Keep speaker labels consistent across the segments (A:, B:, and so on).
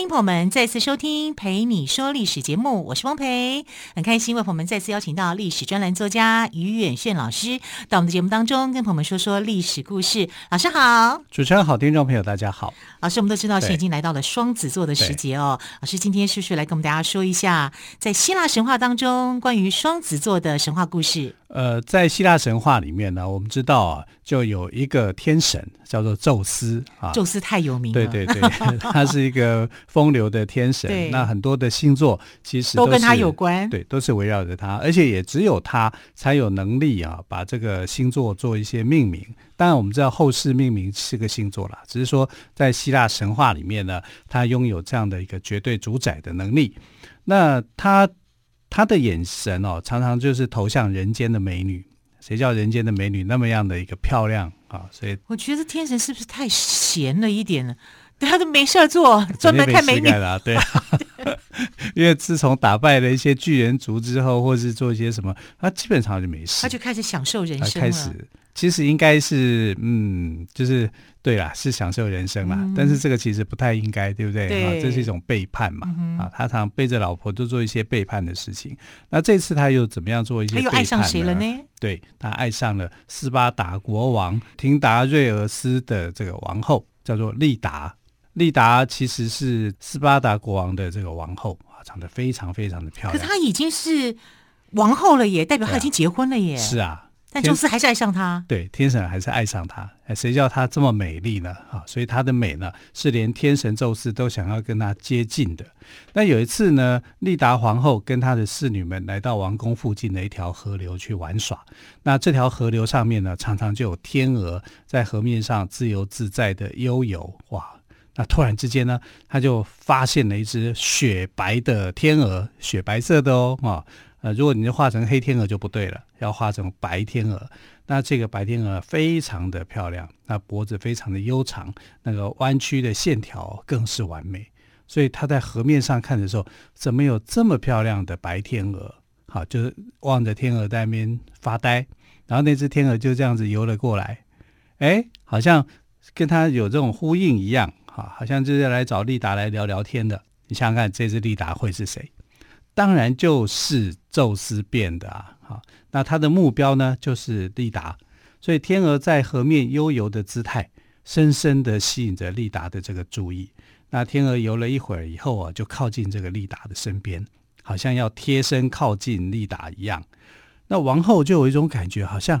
A: 欢迎朋友们再次收听《陪你说历史》节目，我是汪培，很开心为朋友们再次邀请到历史专栏作家于远炫老师到我们的节目当中，跟朋友们说说历史故事。老师好，
B: 主持人好，听众朋友大家好。
A: 老师，我们都知道现在已经来到了双子座的时节哦。老师今天是不是来跟我们大家说一下，在希腊神话当中关于双子座的神话故事？
B: 呃，在希腊神话里面呢，我们知道啊，就有一个天神叫做宙斯啊。
A: 宙斯太有名了，
B: 对对对，他是一个风流的天神。那很多的星座其实
A: 都，都跟他有关，
B: 对，都是围绕着他，而且也只有他才有能力啊，把这个星座做一些命名。当然，我们知道后世命名是个星座啦，只是说在希腊神话里面呢，他拥有这样的一个绝对主宰的能力。那他。他的眼神哦，常常就是投向人间的美女。谁叫人间的美女那么样的一个漂亮啊？所以
A: 我觉得天神是不是太闲了一点呢？对，他都没事做，专门看美女
B: 了。对啊，因为自从打败了一些巨人族之后，或是做一些什么，他基本上就没事，
A: 他就开始享受人生
B: 了。开始。其实应该是，嗯，就是对啦，是享受人生啦。嗯、但是这个其实不太应该，对不对？
A: 对
B: 啊，这是一种背叛嘛。
A: 嗯、
B: 啊，他常背着老婆都做一些背叛的事情。那这次他又怎么样做一些背叛呢？
A: 他又爱上谁了呢？
B: 对，他爱上了斯巴达国王廷达瑞俄斯的这个王后，叫做丽达。丽达其实是斯巴达国王的这个王后啊，长得非常非常的漂亮。
A: 可她已经是王后了耶，代表她已经结婚了耶。
B: 是啊。
A: 但宙斯还是爱上她，
B: 对，天神还是爱上她。哎，谁叫她这么美丽呢？啊，所以她的美呢，是连天神宙斯都想要跟她接近的。那有一次呢，丽达皇后跟她的侍女们来到王宫附近的一条河流去玩耍。那这条河流上面呢，常常就有天鹅在河面上自由自在的悠游。哇，那突然之间呢，他就发现了一只雪白的天鹅，雪白色的哦，啊。呃，如果你画成黑天鹅就不对了，要画成白天鹅。那这个白天鹅非常的漂亮，那脖子非常的悠长，那个弯曲的线条更是完美。所以他在河面上看的时候，怎么有这么漂亮的白天鹅？好，就是望着天鹅在那边发呆，然后那只天鹅就这样子游了过来，哎，好像跟他有这种呼应一样，哈，好像就是来找丽达来聊聊天的。你想想看，这只丽达会是谁？当然就是宙斯变的啊！好，那他的目标呢，就是丽达，所以天鹅在河面悠游的姿态，深深地吸引着丽达的这个注意。那天鹅游了一会儿以后啊，就靠近这个丽达的身边，好像要贴身靠近丽达一样。那王后就有一种感觉，好像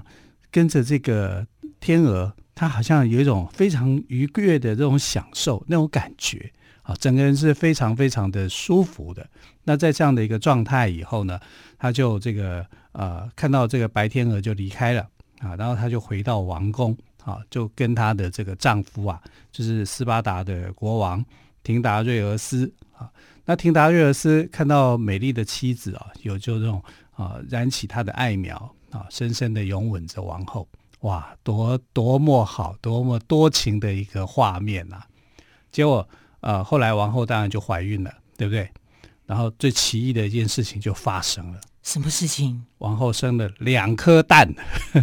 B: 跟着这个天鹅，他好像有一种非常愉悦的这种享受，那种感觉。啊整个人是非常非常的舒服的。那在这样的一个状态以后呢，他就这个呃看到这个白天鹅就离开了啊，然后他就回到王宫啊，就跟他的这个丈夫啊，就是斯巴达的国王廷达瑞俄斯啊。那廷达瑞俄斯看到美丽的妻子啊，有就这种啊燃起他的爱苗啊，深深的拥吻着王后，哇，多多么好，多么多情的一个画面呐、啊！结果。呃，后来王后当然就怀孕了，对不对？然后最奇异的一件事情就发生了。
A: 什么事情？
B: 王后生了两颗蛋。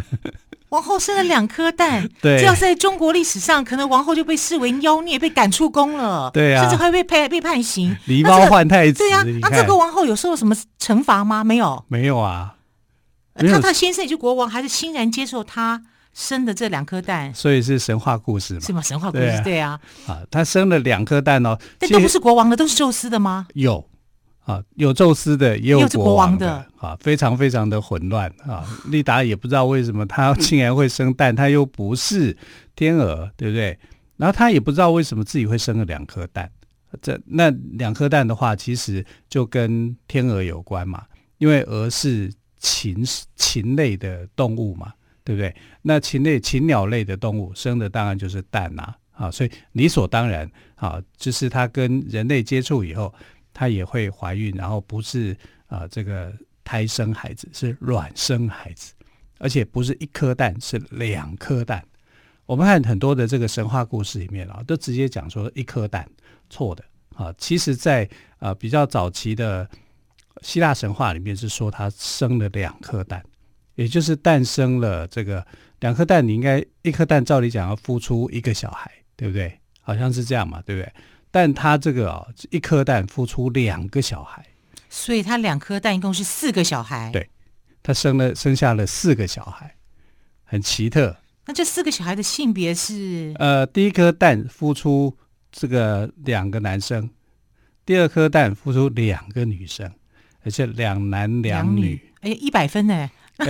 A: 王后生了两颗蛋，
B: 对，
A: 这要是在中国历史上，可能王后就被视为妖孽，被赶出宫了。
B: 对啊，
A: 甚至会被判被判刑。
B: 狸猫换太子。
A: 对呀、啊，那这个王后有受什么惩罚吗？没有，
B: 没有啊。
A: 他他先生也就国王，还是欣然接受他。生的这两颗蛋，
B: 所以是神话故事嘛？
A: 是吗？神话故事，对啊。啊，
B: 啊，他生了两颗蛋哦，
A: 但都不是国王的，都是宙斯的吗？
B: 有啊，有宙斯的，也有国王的啊，非常非常的混乱啊。利达也不知道为什么他竟然会生蛋，他又不是天鹅，对不对？然后他也不知道为什么自己会生了两颗蛋。这那两颗蛋的话，其实就跟天鹅有关嘛，因为鹅是禽禽类的动物嘛。对不对？那禽类、禽鸟类的动物生的当然就是蛋呐，啊，所以理所当然啊，就是它跟人类接触以后，它也会怀孕，然后不是啊这个胎生孩子，是卵生孩子。而且不是一颗蛋，是两颗蛋。我们看很多的这个神话故事里面啊，都直接讲说一颗蛋，错的啊。其实在，在呃比较早期的希腊神话里面是说他生了两颗蛋，也就是诞生了这个两颗蛋。你应该一颗蛋照理讲要孵出一个小孩，对不对？好像是这样嘛，对不对？但他这个哦，一颗蛋孵出两个小孩，
A: 所以他两颗蛋一共是四个小孩。
B: 对，他生了生下了四个小孩，很奇特。
A: 那这四个小孩的性别是？
B: 呃，第一颗蛋孵出这个两个男生，第二颗蛋孵出两个女生，而且两男两女。
A: 哎，一百分呢？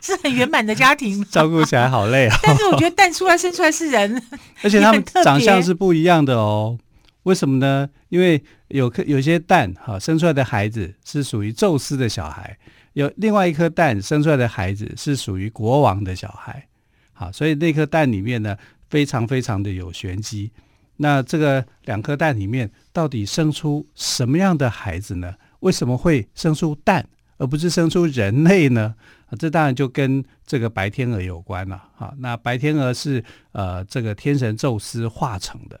A: 是很圆满的家庭，
B: 照顾起来好累啊、哦！
A: 但是我觉得蛋出来生出来是人，
B: 而且他们长相是不一样的哦。为什么呢？因为有颗有些蛋哈生出来的孩子是属于宙斯的小孩，有另外一颗蛋生出来的孩子是属于国王的小孩。好，所以那颗蛋里面呢非常非常的有玄机。那这个两颗蛋里面到底生出什么样的孩子呢？为什么会生出蛋？而不是生出人类呢？啊，这当然就跟这个白天鹅有关了。哈，那白天鹅是呃这个天神宙斯化成的，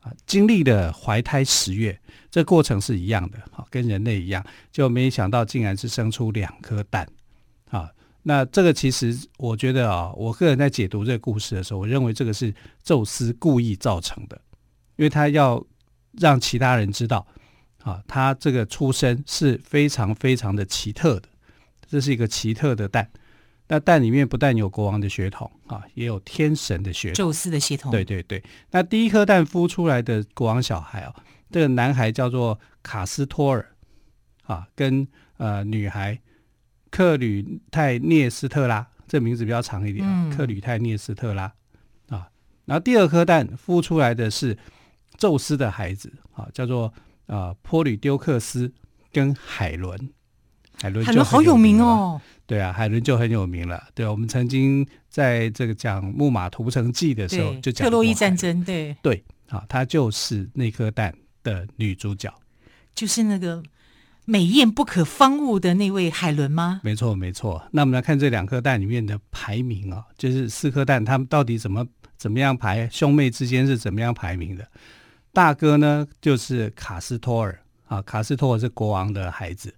B: 啊，经历了怀胎十月，这过程是一样的，哈，跟人类一样，就没想到竟然是生出两颗蛋，啊，那这个其实我觉得啊，我个人在解读这个故事的时候，我认为这个是宙斯故意造成的，因为他要让其他人知道。啊，他这个出生是非常非常的奇特的，这是一个奇特的蛋。那蛋里面不但有国王的血统啊，也有天神的血统，
A: 宙斯的血统。
B: 对对对。那第一颗蛋孵出来的国王小孩啊，这个男孩叫做卡斯托尔啊，跟呃女孩克吕泰涅斯特拉，这名字比较长一点，嗯、克吕泰涅斯特拉啊。然后第二颗蛋孵出来的是宙斯的孩子啊，叫做。啊，波吕丢克斯跟海伦，海伦海伦
A: 好有名哦。
B: 对啊，海伦就很有名了。对，我们曾经在这个讲《木马屠城记》的时候就讲特洛伊战争。对对，啊，她就是那颗蛋的女主角，
A: 就是那个美艳不可方物的那位海伦吗？
B: 没错，没错。那我们来看这两颗蛋里面的排名啊，就是四颗蛋，他们到底怎么怎么样排？兄妹之间是怎么样排名的？大哥呢，就是卡斯托尔啊，卡斯托尔是国王的孩子。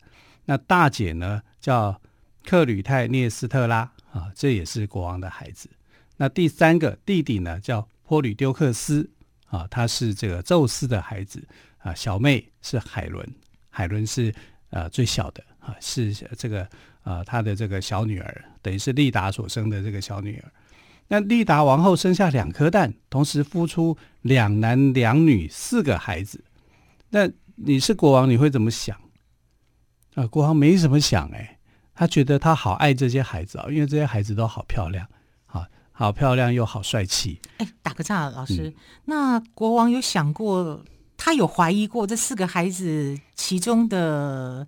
B: 那大姐呢，叫克吕泰涅斯特拉啊，这也是国王的孩子。那第三个弟弟呢，叫波吕丢克斯啊，他是这个宙斯的孩子啊。小妹是海伦，海伦是呃最小的啊，是这个呃他的这个小女儿，等于是利达所生的这个小女儿。那利达王后生下两颗蛋，同时孵出两男两女四个孩子。那你是国王，你会怎么想？啊，国王没怎么想哎，他觉得他好爱这些孩子啊，因为这些孩子都好漂亮，好好漂亮又好帅气。
A: 哎，打个岔，老师，嗯，那国王有想过，他有怀疑过这四个孩子其中的？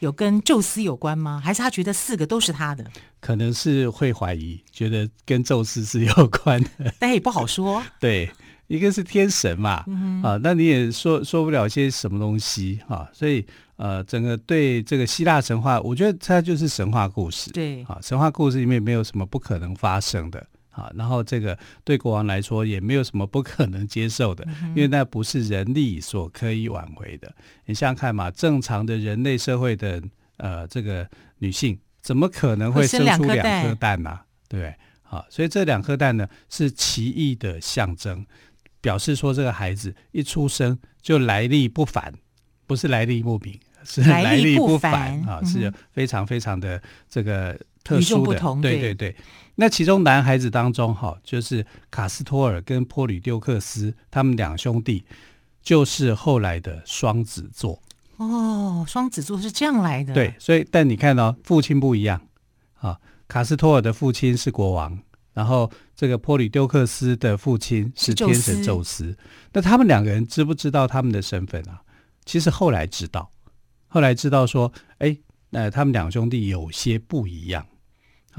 A: 有跟宙斯有关吗？还是他觉得四个都是他的？
B: 可能是会怀疑，觉得跟宙斯是有关的，
A: 但也不好说。
B: 对，一个是天神嘛，嗯、啊，那你也说说不了些什么东西啊。所以呃，整个对这个希腊神话，我觉得它就是神话故事。
A: 对，
B: 啊，神话故事里面没有什么不可能发生的。啊，然后这个对国王来说也没有什么不可能接受的，因为那不是人力所可以挽回的。你想想看嘛，正常的人类社会的呃这个女性，怎么可能会生出两颗蛋呢？对不对？好，所以这两颗蛋呢是奇异的象征，表示说这个孩子一出生就来历不凡，不是来历不明，是来历不凡啊，是非常非常的这个特殊的。对对对。那其中男孩子当中，哈，就是卡斯托尔跟波吕丢克斯，他们两兄弟就是后来的双子座。
A: 哦，双子座是这样来的。
B: 对，所以但你看到、哦、父亲不一样啊，卡斯托尔的父亲是国王，然后这个波吕丢克斯的父亲是天神宙斯。那他们两个人知不知道他们的身份啊？其实后来知道，后来知道说，哎，那他们两兄弟有些不一样。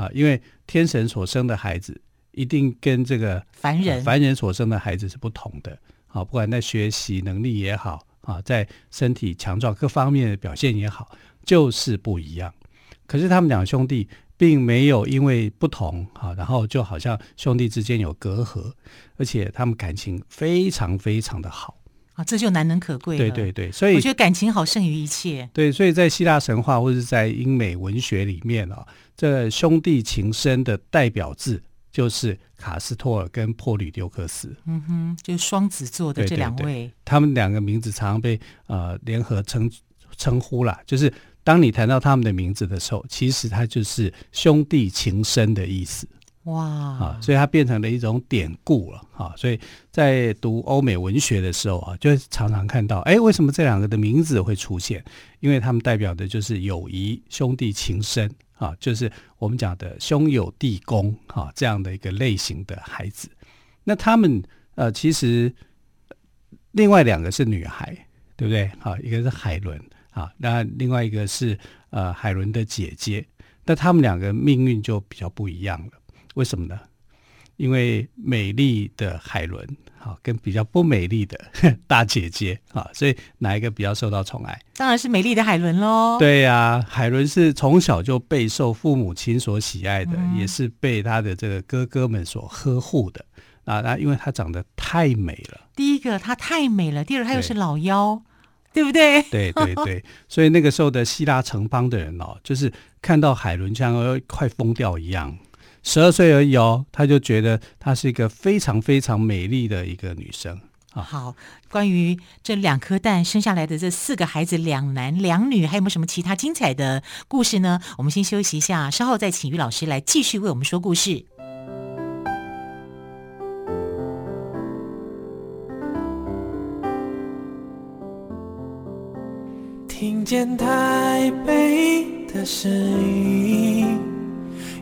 B: 啊，因为天神所生的孩子一定跟这个
A: 凡人、
B: 呃、凡人所生的孩子是不同的。啊，不管在学习能力也好，啊，在身体强壮各方面的表现也好，就是不一样。可是他们两兄弟并没有因为不同啊，然后就好像兄弟之间有隔阂，而且他们感情非常非常的好
A: 啊，这就难能可贵。
B: 对对对，所以
A: 我觉得感情好胜于一切。
B: 对，所以在希腊神话或者在英美文学里面啊，这兄弟情深的代表字就是卡斯托尔跟珀吕丢克斯。
A: 嗯哼，就是双子座的这两位，对对对，
B: 他们两个名字常常被呃联合称称呼啦，就是。当你谈到他们的名字的时候，其实它就是兄弟情深的意思。
A: 哇
B: 啊，所以它变成了一种典故了啊。所以在读欧美文学的时候啊，就常常看到，哎，为什么这两个的名字会出现？因为他们代表的就是友谊、兄弟情深啊，就是我们讲的兄友弟恭啊这样的一个类型的孩子。那他们呃，其实另外两个是女孩，对不对？好，一个是海伦。啊，那另外一个是呃海伦的姐姐，那他们两个命运就比较不一样了。为什么呢？因为美丽的海伦，好、啊、跟比较不美丽的 大姐姐，啊，所以哪一个比较受到宠爱？
A: 当然是美丽的海伦喽。
B: 对呀、啊，海伦是从小就备受父母亲所喜爱的，嗯、也是被他的这个哥哥们所呵护的。啊，那因为她长得太美了。
A: 第一个，她太美了；第二，她又是老妖。对不对？
B: 对对对，所以那个时候的希腊城邦的人哦，就是看到海伦像要快疯掉一样，十二岁而已哦，他就觉得她是一个非常非常美丽的一个女生啊。
A: 好，关于这两颗蛋生下来的这四个孩子，两男两女，还有没有什么其他精彩的故事呢？我们先休息一下，稍后再请于老师来继续为我们说故事。
C: 听见台北的声音，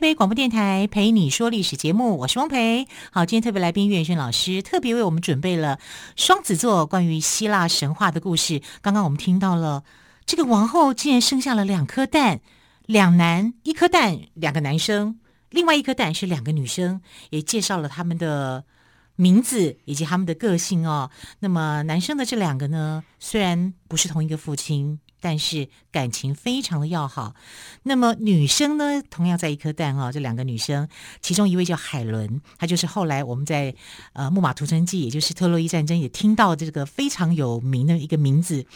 A: 北广播电台陪你说历史节目，我是汪培。好，今天特别来宾岳轩老师特别为我们准备了双子座关于希腊神话的故事。刚刚我们听到了这个王后竟然生下了两颗蛋，两男一颗蛋，两个男生，另外一颗蛋是两个女生，也介绍了他们的名字以及他们的个性哦。那么男生的这两个呢，虽然不是同一个父亲。但是感情非常的要好。那么女生呢，同样在一颗蛋哦，这两个女生，其中一位叫海伦，她就是后来我们在呃《木马屠城记》，也就是特洛伊战争也听到这个非常有名的一个名字。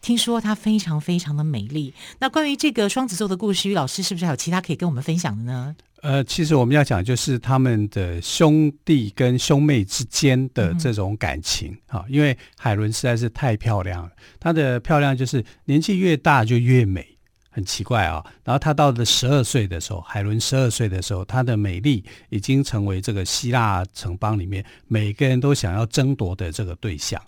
A: 听说她非常非常的美丽。那关于这个双子座的故事，于老师是不是还有其他可以跟我们分享的呢？
B: 呃，其实我们要讲就是他们的兄弟跟兄妹之间的这种感情啊、嗯，因为海伦实在是太漂亮了，她的漂亮就是年纪越大就越美，很奇怪啊。然后她到了十二岁的时候，海伦十二岁的时候，她的美丽已经成为这个希腊城邦里面每个人都想要争夺的这个对象。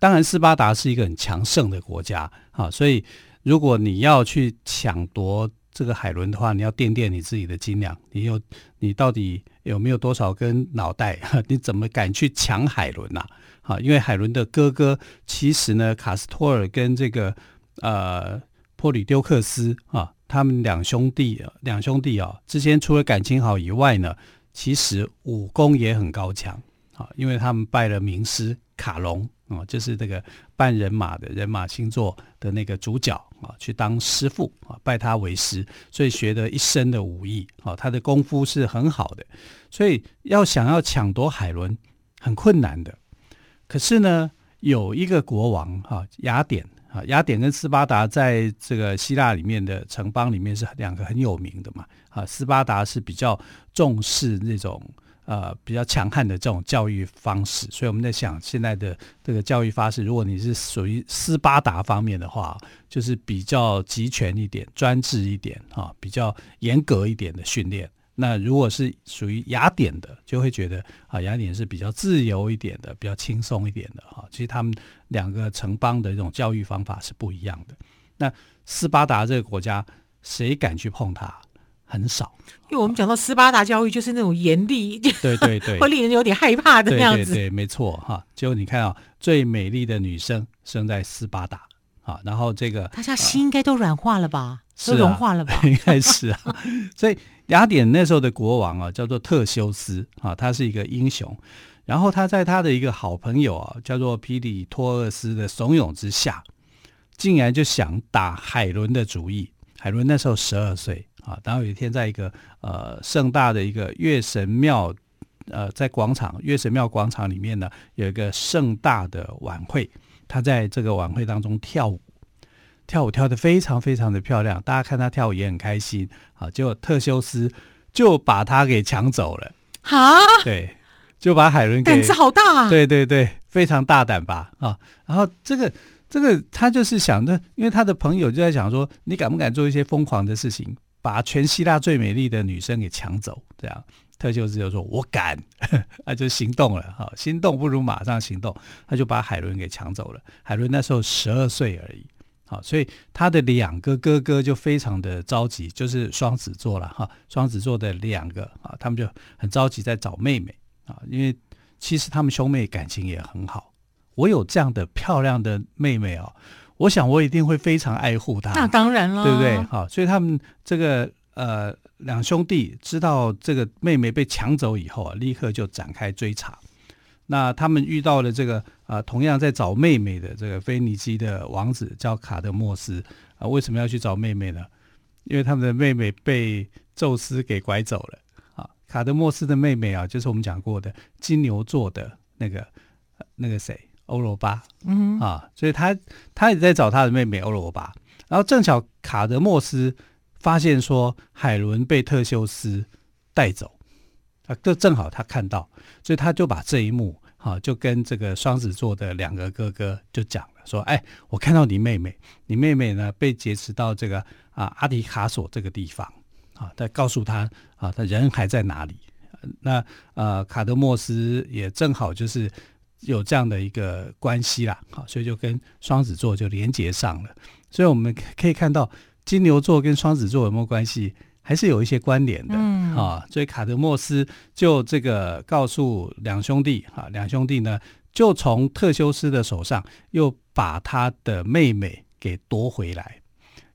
B: 当然，斯巴达是一个很强盛的国家啊，所以如果你要去抢夺。这个海伦的话，你要掂掂你自己的斤两，你有你到底有没有多少根脑袋？你怎么敢去抢海伦呐？啊，因为海伦的哥哥其实呢，卡斯托尔跟这个呃波吕丢克斯啊，他们两兄弟两兄弟啊之间除了感情好以外呢，其实武功也很高强啊，因为他们拜了名师卡隆。哦，就是这个半人马的人马星座的那个主角啊，去当师傅啊，拜他为师，所以学得一身的武艺啊，他的功夫是很好的，所以要想要抢夺海伦很困难的。可是呢，有一个国王哈，雅典啊，雅典跟斯巴达在这个希腊里面的城邦里面是两个很有名的嘛啊，斯巴达是比较重视那种。呃，比较强悍的这种教育方式，所以我们在想，现在的这个教育方式，如果你是属于斯巴达方面的话，就是比较集权一点、专制一点啊，比较严格一点的训练那如果是属于雅典的，就会觉得啊，雅典是比较自由一点的，比较轻松一点的哈。其实他们两个城邦的这种教育方法是不一样的。那斯巴达这个国家，谁敢去碰它？很少。
A: 因为我们讲到斯巴达教育，就是那种严厉，
B: 对对对，
A: 会令人有点害怕的那样子。
B: 对对对，没错哈。结果你看啊，最美丽的女生生在斯巴达啊，然后这个
A: 大家心应该都软化了吧？
B: 是、
A: 都融化了吧？
B: 应该是啊。所以雅典那时候的国王啊，叫做特修斯啊，他是一个英雄。然后他在他的一个好朋友啊，叫做皮里托厄斯的怂恿之下，竟然就想打海伦的主意。海伦那时候十二岁啊，然后有一天在一个呃盛大的一个月神庙呃在广场月神庙广场里面呢，有一个盛大的晚会，他在这个晚会当中跳舞。跳舞跳得非常非常的漂亮，大家看他跳舞也很开心啊。结果特修斯就把他给抢走了，
A: 啊，
B: 对，就把海伦给
A: 胆子好大啊，
B: 对对对，非常大胆吧啊。然后这个这个他就是想着，因为他的朋友就在想说，你敢不敢做一些疯狂的事情，把全希腊最美丽的女生给抢走？这样，特修斯就说：“我敢。”他就行动了哈，心动不如马上行动，他就把海伦给抢走了。海伦那时候十二岁而已。好，所以他的两个哥哥就非常的着急，就是双子座了哈。双子座的两个啊，他们就很着急在找妹妹啊，因为其实他们兄妹感情也很好。我有这样的漂亮的妹妹哦，我想我一定会非常爱护她。
A: 那当然了，
B: 对不对？好，所以他们这个呃两兄弟知道这个妹妹被抢走以后啊，立刻就展开追查。那他们遇到了这个啊，同样在找妹妹的这个腓尼基的王子叫卡德莫斯啊，为什么要去找妹妹呢？因为他们的妹妹被宙斯给拐走了啊。卡德莫斯的妹妹啊，就是我们讲过的金牛座的那个那个谁欧罗巴，嗯啊，所以他他也在找他的妹妹欧罗巴。然后正巧卡德莫斯发现说海伦被特修斯带走。啊，这正好他看到，所以他就把这一幕，哈，就跟这个双子座的两个哥哥就讲了，说：“哎，我看到你妹妹，你妹妹呢被劫持到这个啊阿迪卡索这个地方，啊，他告诉他啊，他人还在哪里？那呃，卡德莫斯也正好就是有这样的一个关系啦，好，所以就跟双子座就连接上了。所以我们可以看到金牛座跟双子座有没有关系？”还是有一些关联的，嗯啊，所以卡德莫斯就这个告诉两兄弟啊，两兄弟呢就从特修斯的手上又把他的妹妹给夺回来，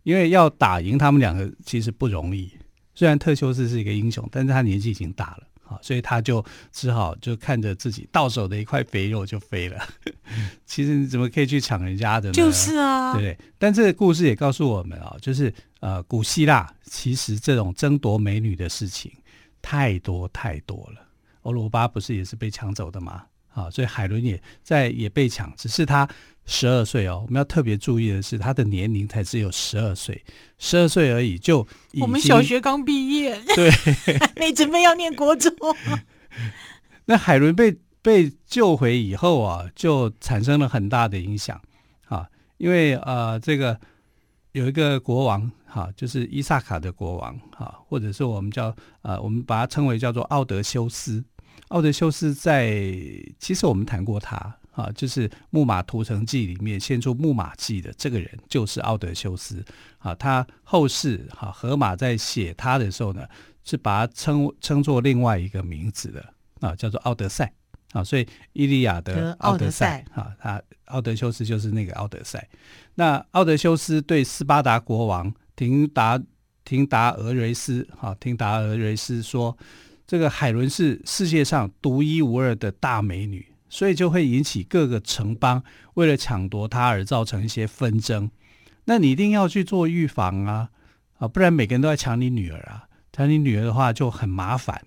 B: 因为要打赢他们两个其实不容易。虽然特修斯是一个英雄，但是他年纪已经大了。啊，所以他就只好就看着自己到手的一块肥肉就飞了。其实你怎么可以去抢人家的呢？
A: 就是啊，
B: 对不对？但这个故事也告诉我们啊，就是呃，古希腊其实这种争夺美女的事情太多太多了。欧罗巴不是也是被抢走的吗？啊，所以海伦也在也被抢，只是他。十二岁哦，我们要特别注意的是，他的年龄才只有十二岁，十二岁而已就已。
A: 我们小学刚毕业，
B: 对，
A: 还 没准备要念国中。
B: 那海伦被被救回以后啊，就产生了很大的影响啊，因为呃，这个有一个国王哈、啊，就是伊萨卡的国王哈、啊，或者是我们叫呃，我们把它称为叫做奥德修斯。奥德修斯在其实我们谈过他。啊，就是《木马屠城记》里面献出木马计的这个人，就是奥德修斯。啊，他后世哈荷马在写他的时候呢，是把他称称作另外一个名字的啊，叫做奥德赛。啊，所以《伊利亚的奥德赛》啊，他奥德修斯就是那个奥德赛。那奥德修斯对斯巴达国王廷达廷达俄瑞斯啊，廷达俄瑞斯说，这个海伦是世界上独一无二的大美女。所以就会引起各个城邦为了抢夺她而造成一些纷争。那你一定要去做预防啊，啊，不然每个人都在抢你女儿啊，抢你女儿的话就很麻烦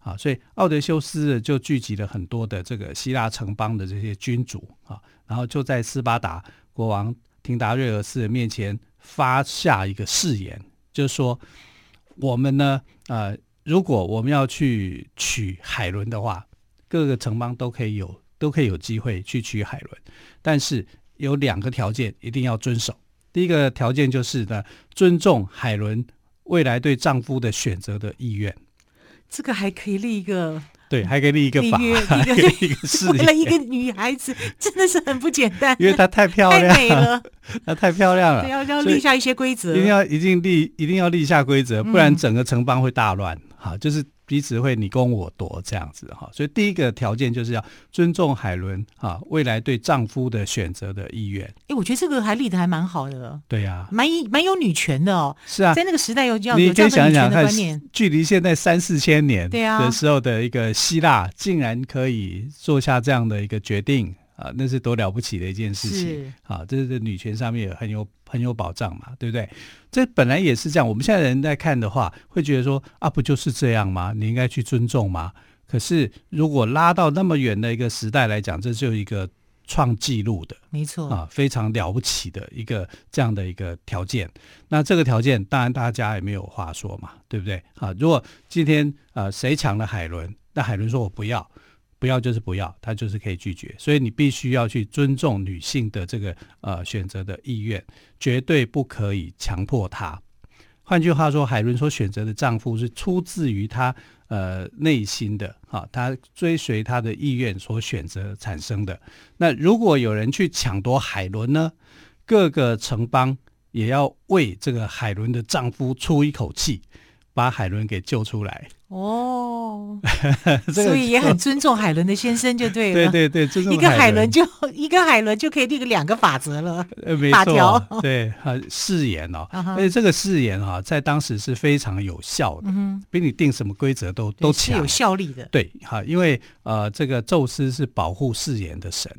B: 啊。所以奥德修斯就聚集了很多的这个希腊城邦的这些君主啊，然后就在斯巴达国王廷达瑞尔斯的面前发下一个誓言，就是说我们呢，呃，如果我们要去娶海伦的话，各个城邦都可以有。都可以有机会去娶海伦，但是有两个条件一定要遵守。第一个条件就是呢，尊重海伦未来对丈夫的选择的意愿。
A: 这个还可以立一个。
B: 对，还可以立一个法，
A: 立一个
B: 一个
A: 为了一个女孩子，真的是很不简单。
B: 因为她太漂亮，
A: 太美了，
B: 她太漂亮了，
A: 要要立下一些规则，
B: 一定要一定立，一定要立下规则，不然整个城邦会大乱。嗯、好，就是。彼此会你攻我夺这样子哈，所以第一个条件就是要尊重海伦哈未来对丈夫的选择的意愿。哎，
A: 我觉得这个还立的还蛮好的。
B: 对呀、啊，
A: 蛮蛮有女权的哦。
B: 是啊，
A: 在那个时代有这样
B: 你可以想想看，距离现在三四千年的时候的一个希腊，竟然可以做下这样的一个决定。啊，那是多了不起的一件事情啊！这是女权上面也很有很有保障嘛，对不对？这本来也是这样。我们现在人在看的话，会觉得说啊，不就是这样吗？你应该去尊重吗？可是如果拉到那么远的一个时代来讲，这就是一个创纪录的，
A: 没错
B: 啊，非常了不起的一个这样的一个条件。那这个条件当然大家也没有话说嘛，对不对？啊，如果今天啊谁抢了海伦，那海伦说我不要。不要就是不要，他就是可以拒绝，所以你必须要去尊重女性的这个呃选择的意愿，绝对不可以强迫她。换句话说，海伦所选择的丈夫是出自于她呃内心的，哈，她追随她的意愿所选择产生的。那如果有人去抢夺海伦呢？各个城邦也要为这个海伦的丈夫出一口气，把海伦给救出来。
A: 哦，所以也很尊重海伦的先生，就对了。
B: 对对对，
A: 一个海伦就一个海伦就可以立个两个法则了。
B: 呃，没错，对，誓言哦，而且这个誓言哈，在当时是非常有效的，比你定什么规则都都强，是
A: 有效力的。
B: 对，哈，因为呃，这个宙斯是保护誓言的神，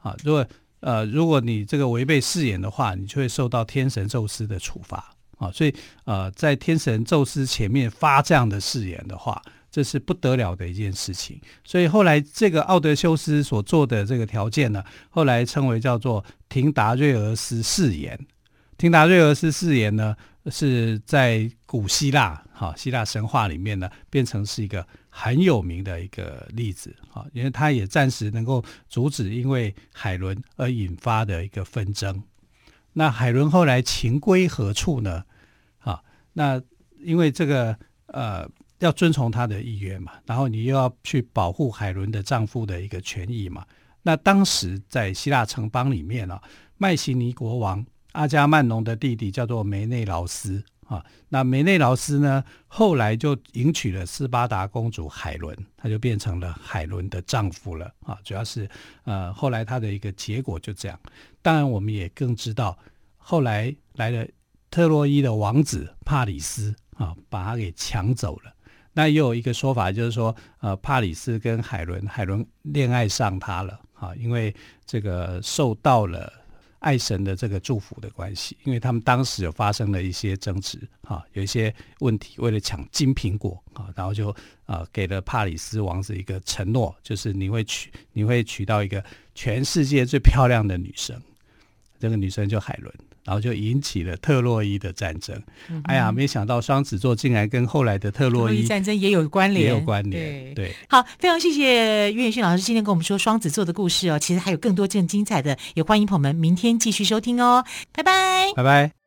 B: 啊，如果呃，如果你这个违背誓言的话，你就会受到天神宙斯的处罚。啊，所以呃，在天神宙斯前面发这样的誓言的话，这是不得了的一件事情。所以后来这个奥德修斯所做的这个条件呢，后来称为叫做廷达瑞俄斯誓言。廷达瑞俄斯誓言呢，是在古希腊哈希腊神话里面呢，变成是一个很有名的一个例子啊，因为它也暂时能够阻止因为海伦而引发的一个纷争。那海伦后来情归何处呢？那因为这个呃要遵从她的意愿嘛，然后你又要去保护海伦的丈夫的一个权益嘛。那当时在希腊城邦里面啊，麦西尼国王阿加曼农的弟弟叫做梅内劳斯啊。那梅内劳斯呢，后来就迎娶了斯巴达公主海伦，他就变成了海伦的丈夫了啊。主要是呃后来他的一个结果就这样。当然，我们也更知道，后来来了特洛伊的王子帕里斯啊，把他给抢走了。那也有一个说法，就是说，呃，帕里斯跟海伦，海伦恋爱上他了啊，因为这个受到了爱神的这个祝福的关系，因为他们当时有发生了一些争执啊，有一些问题，为了抢金苹果啊，然后就啊给了帕里斯王子一个承诺，就是你会娶，你会娶到一个全世界最漂亮的女生。这个女生就海伦，然后就引起了特洛伊的战争。嗯、哎呀，没想到双子座竟然跟后来的特洛伊，战争也有关联，也有关联。对，对
A: 好，非常谢谢岳远逊老师今天跟我们说双子座的故事哦。其实还有更多更精彩的，也欢迎朋友们明天继续收听哦。拜拜，
B: 拜拜。